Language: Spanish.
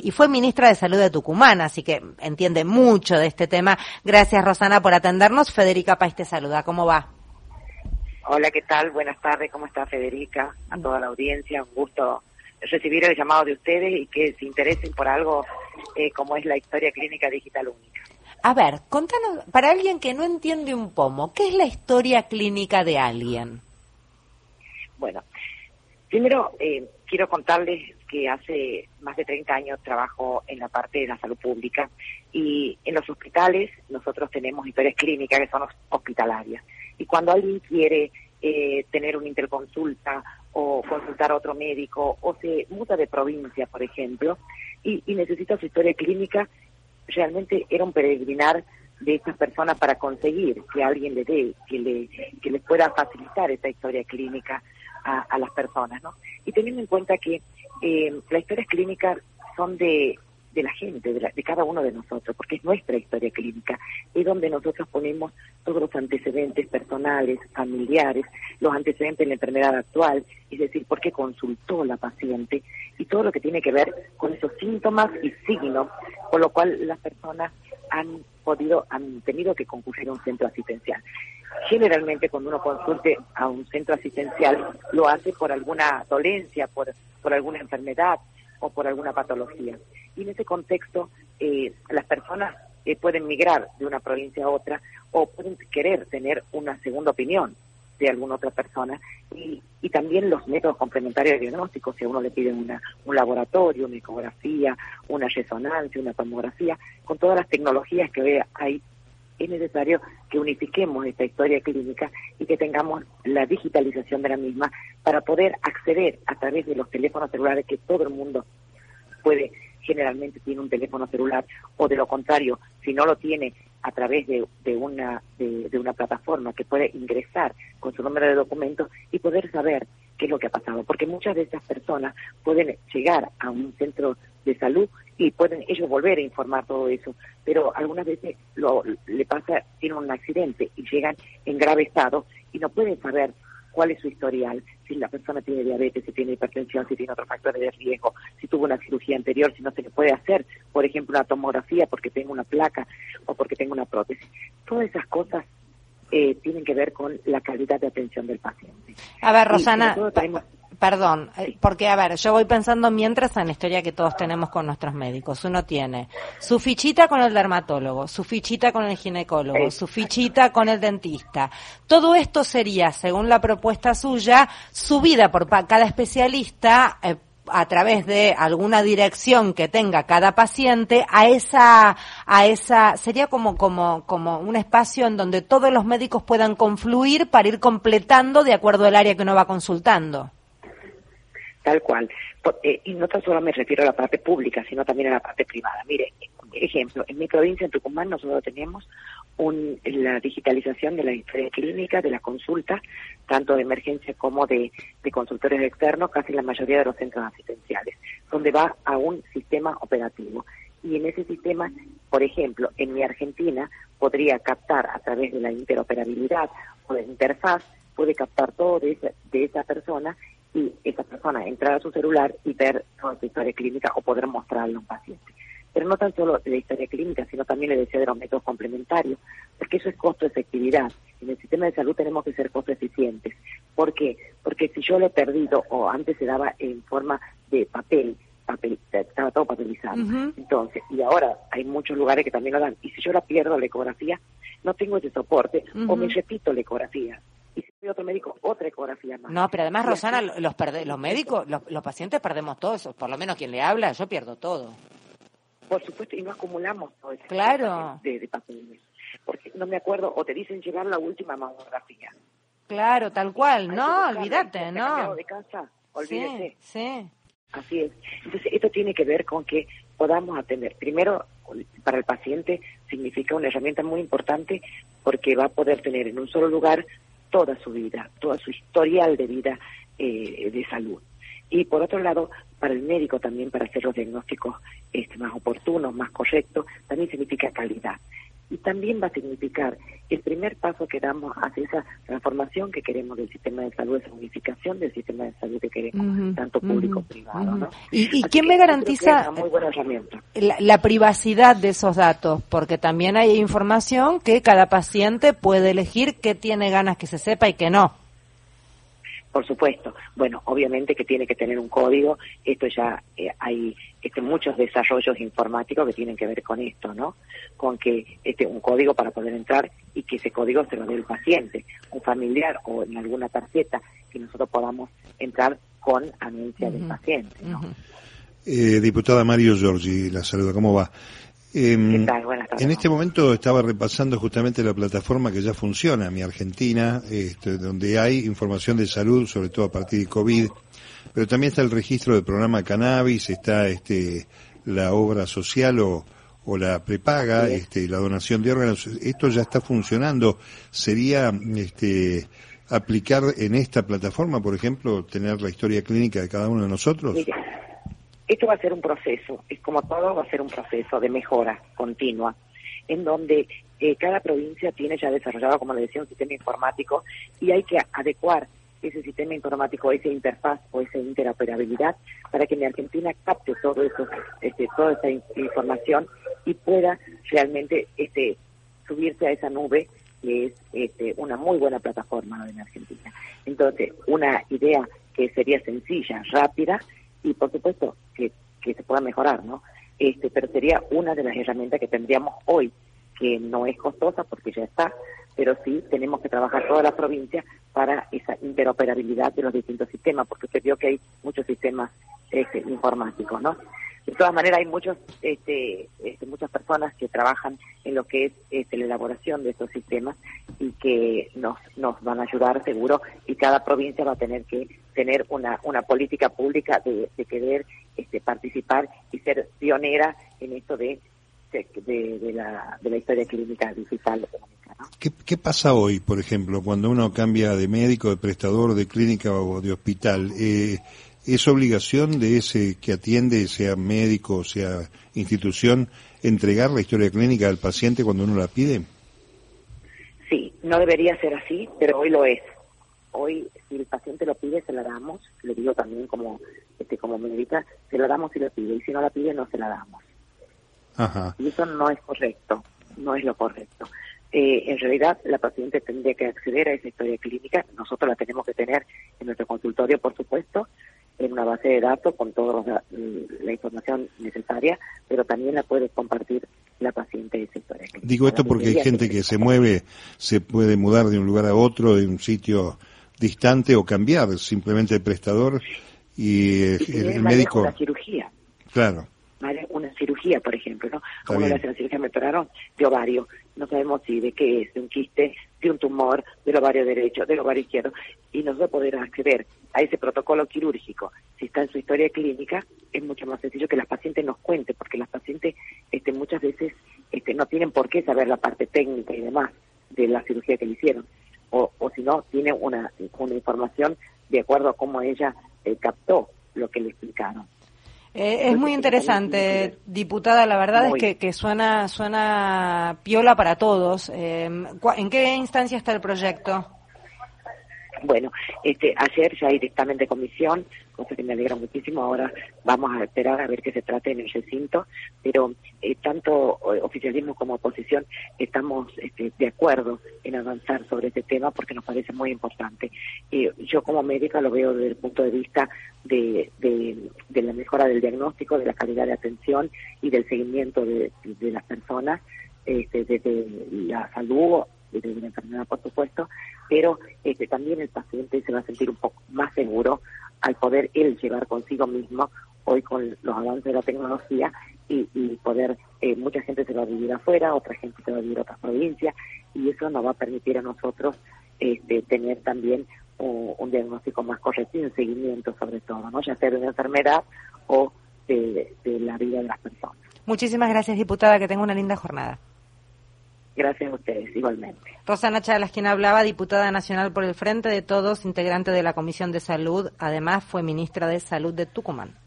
y fue ministra de Salud de Tucumán, así que entiende mucho de este tema. Gracias, Rosana, por atendernos. Federica País te saluda. ¿Cómo va? Hola, ¿qué tal? Buenas tardes. ¿Cómo está Federica? A toda la audiencia. Un gusto recibir el llamado de ustedes y que se interesen por algo eh, como es la historia clínica digital única. A ver, contanos, para alguien que no entiende un pomo, ¿qué es la historia clínica de alguien? Bueno, primero eh, quiero contarles que hace más de 30 años trabajo en la parte de la salud pública y en los hospitales nosotros tenemos historias clínicas que son hospitalarias. Y cuando alguien quiere eh, tener una interconsulta o consultar a otro médico o se muda de provincia, por ejemplo, y, necesita su historia clínica, realmente era un peregrinar de estas personas para conseguir que alguien le dé, que, le, que les pueda facilitar esa historia clínica a, las personas, ¿no? Y teniendo en cuenta que eh, las historias clínicas son de, de la gente, de, cada uno de nosotros, porque es nuestra historia clínica, es donde nosotros ponemos todos los antecedentes personales, familiares, los antecedentes de la enfermedad actual, es decir, por qué consultó la paciente y todo lo que tiene que ver con esos síntomas y signos, por lo cual las personas han podido, han tenido que concurrir a un centro asistencial. Generalmente cuando uno consulte a un centro asistencial lo hace por alguna dolencia, por, por alguna enfermedad o por alguna patología. Y en ese contexto eh, las personas eh, pueden migrar de una provincia a otra o pueden querer tener una segunda opinión de alguna otra persona. Y, y también los métodos complementarios de diagnóstico, si a uno le piden una, un laboratorio, una ecografía, una resonancia, una tomografía, con todas las tecnologías que hoy hay, es necesario que unifiquemos esta historia clínica y que tengamos la digitalización de la misma para poder acceder a través de los teléfonos celulares que todo el mundo puede generalmente tiene un teléfono celular o de lo contrario, si no lo tiene a través de, una, de, una plataforma que puede ingresar con su número de documentos y poder saber qué es lo que ha pasado. Porque muchas de esas personas pueden llegar a un centro de salud y pueden ellos volver a informar todo eso, pero algunas veces lo, le pasa, tiene un accidente y llegan en grave estado y no pueden saber cuál es su historial, si la persona tiene diabetes, si tiene hipertensión, si tiene otros factores de riesgo, si tuvo una cirugía anterior, si no se le puede hacer, por ejemplo, una tomografía porque tengo una placa o porque tengo una prótesis. Todas esas cosas eh, tienen que ver con la calidad de atención del paciente. A ver, Rosana, Perdón, eh, porque a ver, yo voy pensando mientras en la historia que todos tenemos con nuestros médicos. Uno tiene su fichita con el dermatólogo, su fichita con el ginecólogo, su fichita con el dentista. Todo esto sería, según la propuesta suya, subida por cada especialista. Eh, a través de alguna dirección que tenga cada paciente a esa a esa sería como como como un espacio en donde todos los médicos puedan confluir para ir completando de acuerdo al área que uno va consultando. Tal cual. Eh, y no tan solo me refiero a la parte pública, sino también a la parte privada. Mire, ejemplo, en mi provincia, en Tucumán, nosotros tenemos un, la digitalización de la historia clínica, de la consulta, tanto de emergencia como de, de consultores externos, casi la mayoría de los centros asistenciales, donde va a un sistema operativo. Y en ese sistema, por ejemplo, en mi Argentina, podría captar a través de la interoperabilidad o de interfaz, puede captar todo de esa, de esa persona y esa persona entrar a su celular y ver toda su historia clínica o poder mostrarle a un paciente. Pero no tan solo de la historia clínica, sino también le decía de los métodos complementarios, porque eso es costo-efectividad. En el sistema de salud tenemos que ser costo-eficientes. ¿Por qué? Porque si yo lo he perdido, o antes se daba en forma de papel, papel estaba todo papelizado. Entonces, y ahora hay muchos lugares que también lo dan. Y si yo la pierdo la ecografía, no tengo ese soporte, o me repito la ecografía y si soy otro médico, otra ecografía más. No, pero además, Rosana, los, los médicos, los, pacientes perdemos todo eso, por lo menos quien le habla, yo pierdo todo. Por supuesto, y no acumulamos todo eso claro. de, de papeles. Porque no me acuerdo, o te dicen llevar la última mamografía. Claro, tal cual, no, olvídate, no. de casa, olvídate. Sí, sí. Así es. Entonces, esto tiene que ver con que podamos atender. Primero, para el paciente significa una herramienta muy importante porque va a poder tener en un solo lugar toda su vida, toda su historial de vida eh, de salud. Y por otro lado, para el médico también, para hacer los diagnósticos este, más oportunos, más correctos, también significa calidad. Y también va a significar el primer paso que damos hacia esa transformación que queremos del sistema de salud, esa unificación del sistema de salud que queremos, tanto público como privado. ¿Y, quién me garantiza la, la privacidad de esos datos? Porque también hay información que cada paciente puede elegir qué tiene ganas que se sepa y qué no. Por supuesto. Bueno, obviamente que tiene que tener un código. Esto ya eh, hay este, muchos desarrollos informáticos que tienen que ver con esto, ¿no? Con que este un código para poder entrar y que ese código se lo dé el paciente, un familiar o en alguna tarjeta que nosotros podamos entrar con anuncia del paciente, ¿no? eh, diputada Mario Giorgi, la saludo. ¿Cómo va? Em, en este momento estaba repasando justamente la plataforma que ya funciona, Mi Argentina, este, donde hay información de salud, sobre todo a partir de COVID, pero también está el registro del programa Cannabis, está este, la obra social o, o la prepaga, este, la donación de órganos. Esto ya está funcionando. ¿Sería este, aplicar en esta plataforma, por ejemplo, tener la historia clínica de cada uno de nosotros? Esto va a ser un proceso, es como todo, va a ser un proceso de mejora continua, en donde eh, cada provincia tiene ya desarrollado, como le decía, un sistema informático y hay que adecuar ese sistema informático, esa interfaz o esa interoperabilidad para que en Argentina capte todo eso, este, toda esa información y pueda realmente este, subirse a esa nube que es este, una muy buena plataforma en Argentina. Entonces, una idea que sería sencilla, rápida, y por supuesto que, que se pueda mejorar, ¿no? Este, pero sería una de las herramientas que tendríamos hoy, que no es costosa porque ya está, pero sí tenemos que trabajar toda la provincia para esa interoperabilidad de los distintos sistemas, porque usted vio que hay muchos sistemas este, informáticos, ¿no? De todas maneras, hay muchos, este, este, muchas personas que trabajan en lo que es este, la elaboración de estos sistemas y que nos, nos van a ayudar seguro y cada provincia va a tener que tener una, una política pública de, querer este, participar y ser pionera en esto de, de, la, de la historia clínica digital ¿Qué, ¿Qué pasa hoy, por ejemplo, cuando uno cambia de médico, de prestador, de clínica o de hospital? Eh, ¿Es obligación de ese que atiende, sea médico, sea institución, entregar la historia clínica al paciente cuando uno la pide? Sí, no debería ser así, pero hoy lo es. Hoy, si el paciente lo pide, se la damos. Le digo también como este como médica, se la damos si lo pide. Y si no la pide, no se la damos. Ajá. Y eso no es correcto, no es lo correcto. Eh, en realidad, la paciente tendría que acceder a esa historia clínica. Nosotros la tenemos que tener en nuestro consultorio, por supuesto, en una base de datos con toda la, información necesaria, pero también la puede compartir la paciente de esa historia. Digo esto porque hay gente que se mueve, se puede mudar de un lugar a otro, de un sitio distante o cambiar simplemente el prestador y, el, médico. Una cirugía. Claro. Una cirugía, por ejemplo, ¿no? Como le hacen la cirugía, me operaron de ovario. No sabemos si de qué es, de un quiste, de un tumor, del ovario derecho, del ovario izquierdo. Y nosotros poder acceder a ese protocolo quirúrgico, si está en su historia clínica, es mucho más sencillo que las pacientes nos cuente, porque las pacientes este, muchas veces este, no tienen por qué saber la parte técnica y demás de la cirugía que le hicieron, o, o si no, tiene una, una información de acuerdo a cómo ella eh, captó lo que le explicaron. Eh, es muy interesante, diputada. La verdad es que, que, suena suena piola para todos. Eh, ¿En qué instancia está el proyecto? Bueno, este, ayer ya de comisión, que me alegra muchísimo. Ahora vamos a esperar a ver qué se trata en el recinto, pero eh, tanto eh, oficialismo como oposición estamos este, de acuerdo en avanzar sobre este tema porque nos parece muy importante. Yo como médica lo veo desde el punto de vista de, la mejora del diagnóstico, de la calidad de atención y del seguimiento de, de las personas este, desde la salud de una enfermedad, por supuesto, pero este, también el paciente se va a sentir un poco más seguro al poder él llevar consigo mismo, hoy con los avances de la tecnología, y, poder, eh, mucha gente se va a vivir afuera, otra gente se va a vivir a otras provincias, y eso nos va a permitir a nosotros este, tener también un, diagnóstico más correcto y un seguimiento sobre todo, ¿no? ya sea de una enfermedad o de, de la vida de las personas. Muchísimas gracias, diputada, que tenga una linda jornada. Gracias a ustedes, igualmente. Rosana Chalas, quien hablaba, diputada nacional por el Frente de Todos, integrante de la Comisión de Salud, además fue ministra de Salud de Tucumán.